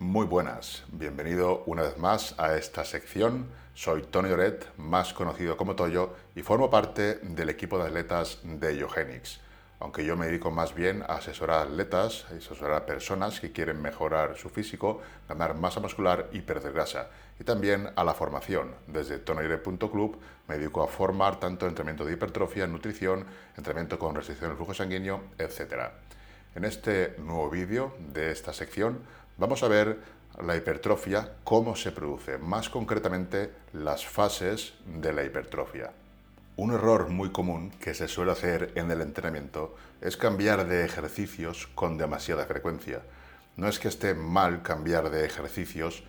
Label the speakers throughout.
Speaker 1: Muy buenas, bienvenido una vez más a esta sección. Soy Tony Oret, más conocido como Toyo, y formo parte del equipo de atletas de Iogenics. Aunque yo me dedico más bien a asesorar atletas, a asesorar a personas que quieren mejorar su físico, ganar masa muscular y perder grasa. Y también a la formación. Desde tonyoret.club me dedico a formar tanto entrenamiento de hipertrofia, nutrición, entrenamiento con restricción del flujo sanguíneo, etc. En este nuevo vídeo de esta sección Vamos a ver la hipertrofia, cómo se produce, más concretamente las fases de la hipertrofia. Un error muy común que se suele hacer en el entrenamiento es cambiar de ejercicios con demasiada frecuencia. No es que esté mal cambiar de ejercicios,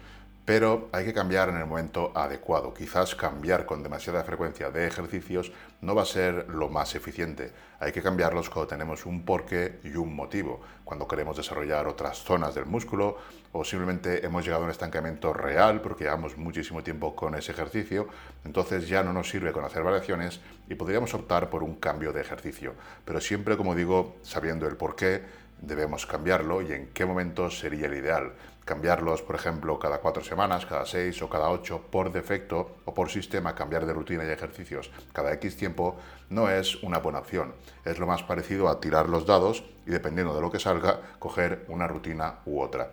Speaker 1: pero hay que cambiar en el momento adecuado. Quizás cambiar con demasiada frecuencia de ejercicios no va a ser lo más eficiente. Hay que cambiarlos cuando tenemos un porqué y un motivo, cuando queremos desarrollar otras zonas del músculo o simplemente hemos llegado a un estancamiento real porque llevamos muchísimo tiempo con ese ejercicio, entonces ya no nos sirve con hacer variaciones y podríamos optar por un cambio de ejercicio. Pero siempre, como digo, sabiendo el porqué, debemos cambiarlo y en qué momento sería el ideal. Cambiarlos, por ejemplo, cada cuatro semanas, cada seis o cada ocho, por defecto o por sistema, cambiar de rutina y ejercicios cada X tiempo no es una buena opción. Es lo más parecido a tirar los dados y dependiendo de lo que salga, coger una rutina u otra.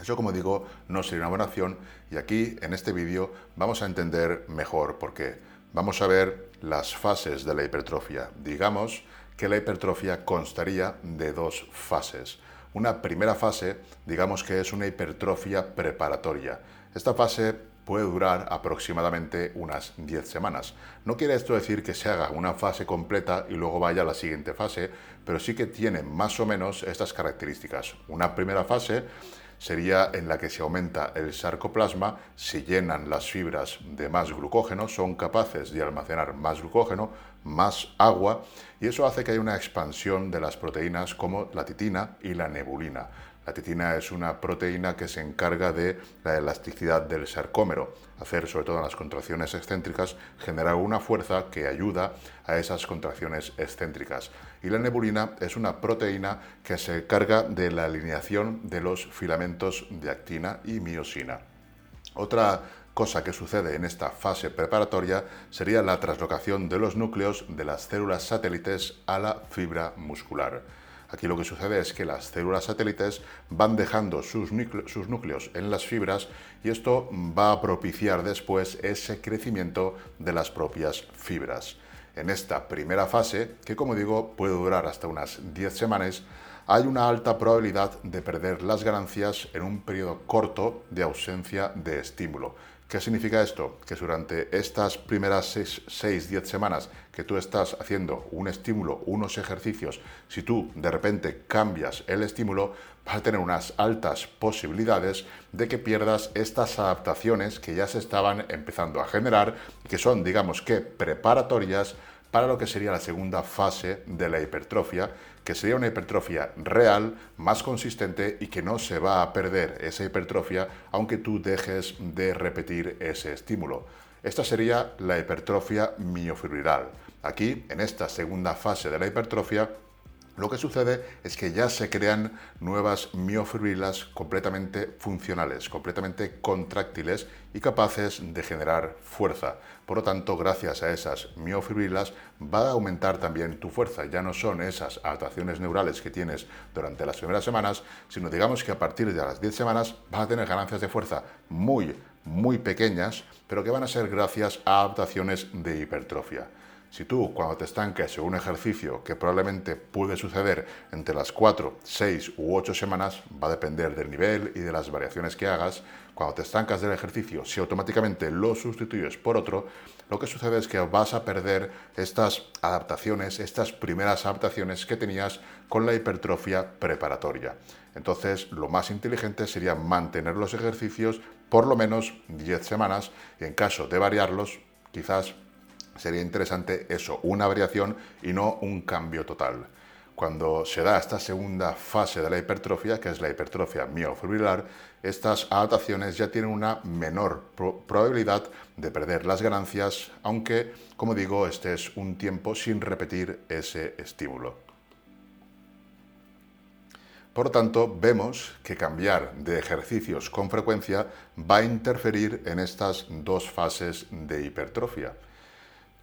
Speaker 1: Eso, como digo, no sería una buena opción y aquí, en este vídeo, vamos a entender mejor por qué. Vamos a ver las fases de la hipertrofia. Digamos que la hipertrofia constaría de dos fases. Una primera fase, digamos que es una hipertrofia preparatoria. Esta fase puede durar aproximadamente unas 10 semanas. No quiere esto decir que se haga una fase completa y luego vaya a la siguiente fase, pero sí que tiene más o menos estas características. Una primera fase sería en la que se aumenta el sarcoplasma, se llenan las fibras de más glucógeno, son capaces de almacenar más glucógeno, más agua, y eso hace que haya una expansión de las proteínas como la titina y la nebulina. La titina es una proteína que se encarga de la elasticidad del sarcómero, hacer sobre todo las contracciones excéntricas, generar una fuerza que ayuda a esas contracciones excéntricas. Y la nebulina es una proteína que se encarga de la alineación de los filamentos de actina y miosina. Otra cosa que sucede en esta fase preparatoria sería la translocación de los núcleos de las células satélites a la fibra muscular. Aquí lo que sucede es que las células satélites van dejando sus, núcleos en las fibras y esto va a propiciar después ese crecimiento de las propias fibras. En esta primera fase, que como digo puede durar hasta unas 10 semanas, hay una alta probabilidad de perder las ganancias en un periodo corto de ausencia de estímulo. ¿Qué significa esto? Que durante estas primeras 6-10 semanas que tú estás haciendo un estímulo, unos ejercicios, si tú de repente cambias el estímulo, vas a tener unas altas posibilidades de que pierdas estas adaptaciones que ya se estaban empezando a generar que son, digamos que, preparatorias para lo que sería la segunda fase de la hipertrofia, que sería una hipertrofia real, más consistente y que no se va a perder esa hipertrofia aunque tú dejes de repetir ese estímulo. Esta sería la hipertrofia miofibrilar. Aquí, en esta segunda fase de la hipertrofia, lo que sucede es que ya se crean nuevas miofibrilas completamente funcionales, completamente contráctiles y capaces de generar fuerza. Por lo tanto, gracias a esas miofibrilas va a aumentar también tu fuerza. Ya no son esas adaptaciones neurales que tienes durante las primeras semanas, sino digamos que a partir de las 10 semanas vas a tener ganancias de fuerza muy muy pequeñas, pero que van a ser gracias a adaptaciones de hipertrofia. Si tú, cuando te estanques en un ejercicio que probablemente puede suceder entre las 4, 6 u 8 semanas, va a depender del nivel y de las variaciones que hagas, cuando te estancas del ejercicio, si automáticamente lo sustituyes por otro, lo que sucede es que vas a perder estas adaptaciones, estas primeras adaptaciones que tenías con la hipertrofia preparatoria. Entonces, lo más inteligente sería mantener los ejercicios por lo menos 10 semanas y en caso de variarlos, quizás sería interesante eso, una variación y no un cambio total. Cuando se da esta segunda fase de la hipertrofia, que es la hipertrofia miofibrilar, estas adaptaciones ya tienen una menor probabilidad de perder las ganancias, aunque, como digo, estés un tiempo sin repetir ese estímulo. Por lo tanto, vemos que cambiar de ejercicios con frecuencia va a interferir en estas dos fases de hipertrofia.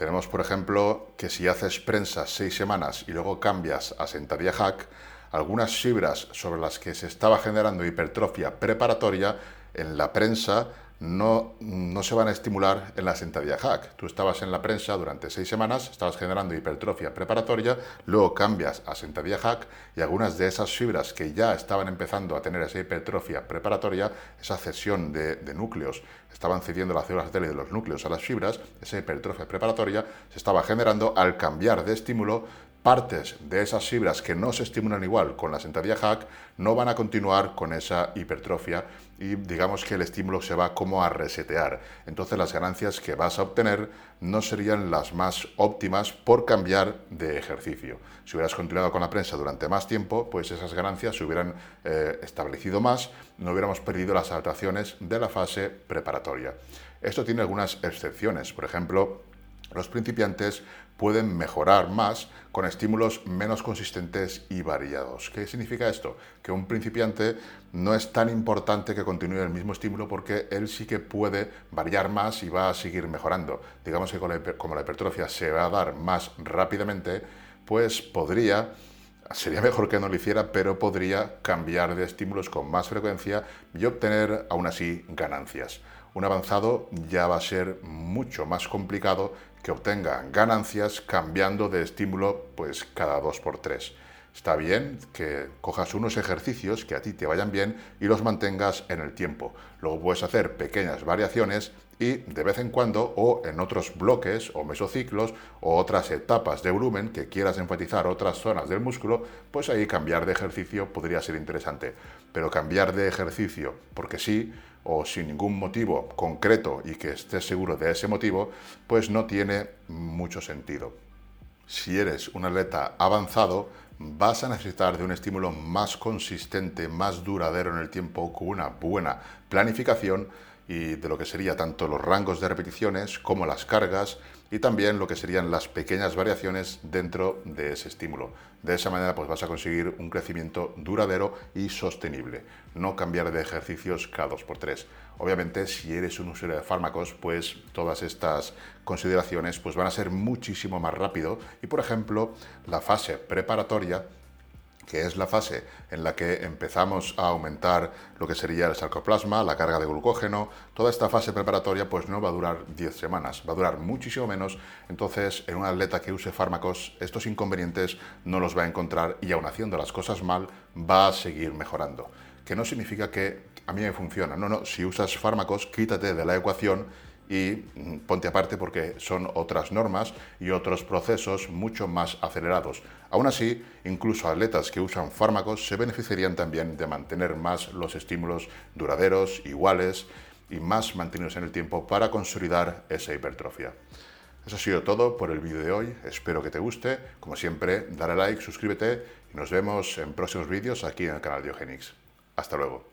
Speaker 1: Tenemos, por ejemplo, que si haces prensa seis semanas y luego cambias a sentadilla hack, algunas fibras sobre las que se estaba generando hipertrofia preparatoria en la prensa no, no, se van a estimular en la sentadilla hack. Tú estabas en la prensa durante seis semanas, estabas generando hipertrofia preparatoria, luego cambias a sentadilla hack y algunas de esas fibras que ya estaban empezando a tener esa hipertrofia preparatoria, esa cesión de, de núcleos, estaban cediendo las células de los núcleos a las fibras, esa hipertrofia preparatoria se estaba generando al cambiar de estímulo partes de esas fibras que no se estimulan igual con la sentadilla hack no van a continuar con esa hipertrofia y digamos que el estímulo se va como a resetear. Entonces las ganancias que vas a obtener no serían las más óptimas por cambiar de ejercicio. Si hubieras continuado con la prensa durante más tiempo, pues esas ganancias se hubieran eh, establecido más, no hubiéramos perdido las adaptaciones de la fase preparatoria. Esto tiene algunas excepciones, por ejemplo, los principiantes pueden mejorar más con estímulos menos consistentes y variados. ¿Qué significa esto? Que un principiante no es tan importante que continúe el mismo estímulo porque él sí que puede variar más y va a seguir mejorando. Digamos que como la hipertrofia se va a dar más rápidamente, pues podría sería mejor que no lo hiciera, pero podría cambiar de estímulos con más frecuencia y obtener aún así ganancias. Un avanzado ya va a ser mucho más complicado que obtenga ganancias cambiando de estímulo pues cada dos por tres. Está bien que cojas unos ejercicios que a ti te vayan bien y los mantengas en el tiempo. Luego puedes hacer pequeñas variaciones y de vez en cuando o en otros bloques o mesociclos o otras etapas de volumen que quieras enfatizar otras zonas del músculo, pues ahí cambiar de ejercicio podría ser interesante. Pero cambiar de ejercicio porque sí o sin ningún motivo concreto y que estés seguro de ese motivo, pues no tiene mucho sentido. Si eres un atleta avanzado, vas a necesitar de un estímulo más consistente, más duradero en el tiempo, con una buena planificación y de lo que sería tanto los rangos de repeticiones como las cargas y también lo que serían las pequeñas variaciones dentro de ese estímulo. De esa manera pues vas a conseguir un crecimiento duradero y sostenible, no cambiar de ejercicios cada dos por tres. Obviamente si eres un usuario de fármacos pues todas estas consideraciones pues van a ser muchísimo más rápido y por ejemplo la fase preparatoria que es la fase en la que empezamos a aumentar lo que sería el sarcoplasma, la carga de glucógeno, toda esta fase preparatoria pues no va a durar 10 semanas, va a durar muchísimo menos, entonces en un atleta que use fármacos estos inconvenientes no los va a encontrar y aun haciendo las cosas mal va a seguir mejorando. Que no significa que a mí me funciona, no, no, si usas fármacos quítate de la ecuación y mm, ponte aparte porque son otras normas y otros procesos mucho más acelerados. Aún así, incluso atletas que usan fármacos se beneficiarían también de mantener más los estímulos duraderos, iguales y más mantenidos en el tiempo para consolidar esa hipertrofia. Eso ha sido todo por el vídeo de hoy, espero que te guste. Como siempre, dale like, suscríbete y nos vemos en próximos vídeos aquí en el canal de Hasta luego.